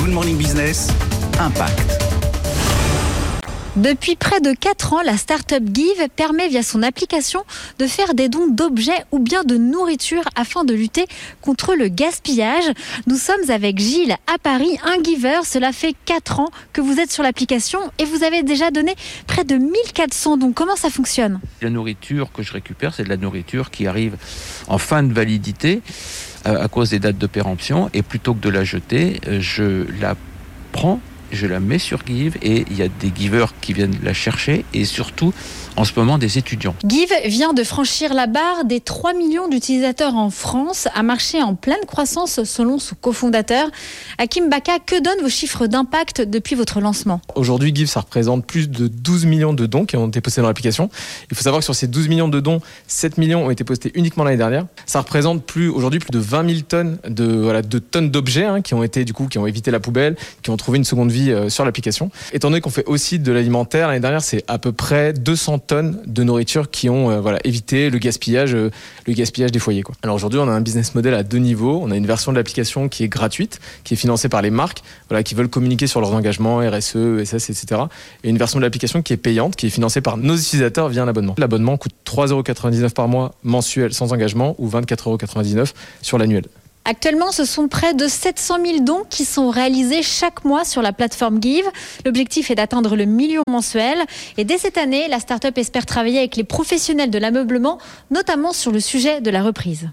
Good Morning Business, Impact. Depuis près de 4 ans, la startup Give permet via son application de faire des dons d'objets ou bien de nourriture afin de lutter contre le gaspillage. Nous sommes avec Gilles à Paris, un giver. Cela fait 4 ans que vous êtes sur l'application et vous avez déjà donné près de 1400 dons. Comment ça fonctionne? La nourriture que je récupère, c'est de la nourriture qui arrive en fin de validité à cause des dates de péremption et plutôt que de la jeter, euh, je la prends je la mets sur Give et il y a des givers qui viennent la chercher et surtout en ce moment des étudiants. Give vient de franchir la barre des 3 millions d'utilisateurs en France, un marché en pleine croissance selon son cofondateur. Hakim Baka, que donnent vos chiffres d'impact depuis votre lancement? Aujourd'hui, Give, ça représente plus de 12 millions de dons qui ont été postés dans l'application. Il faut savoir que sur ces 12 millions de dons, 7 millions ont été postés uniquement l'année dernière. Ça représente plus aujourd'hui plus de 20 000 tonnes de, voilà, de tonnes d'objets hein, qui ont été du coup qui ont évité la poubelle, qui ont trouvé une seconde vie euh, sur l'application. Étant donné qu'on fait aussi de l'alimentaire, l'année dernière, c'est à peu près 200 tonnes de nourriture qui ont euh, voilà, évité le gaspillage, euh, le gaspillage des foyers. Alors aujourd'hui, on a un business model à deux niveaux. On a une version de l'application qui est gratuite, qui est financée par les marques voilà, qui veulent communiquer sur leurs engagements, RSE, SS, etc. Et une version de l'application qui est payante, qui est financée par nos utilisateurs via un abonnement. L'abonnement coûte 3,99€ par mois mensuel sans engagement ou 24,99€ sur l'annuel. Actuellement, ce sont près de 700 000 dons qui sont réalisés chaque mois sur la plateforme Give. L'objectif est d'atteindre le million mensuel. Et dès cette année, la start-up espère travailler avec les professionnels de l'ameublement, notamment sur le sujet de la reprise.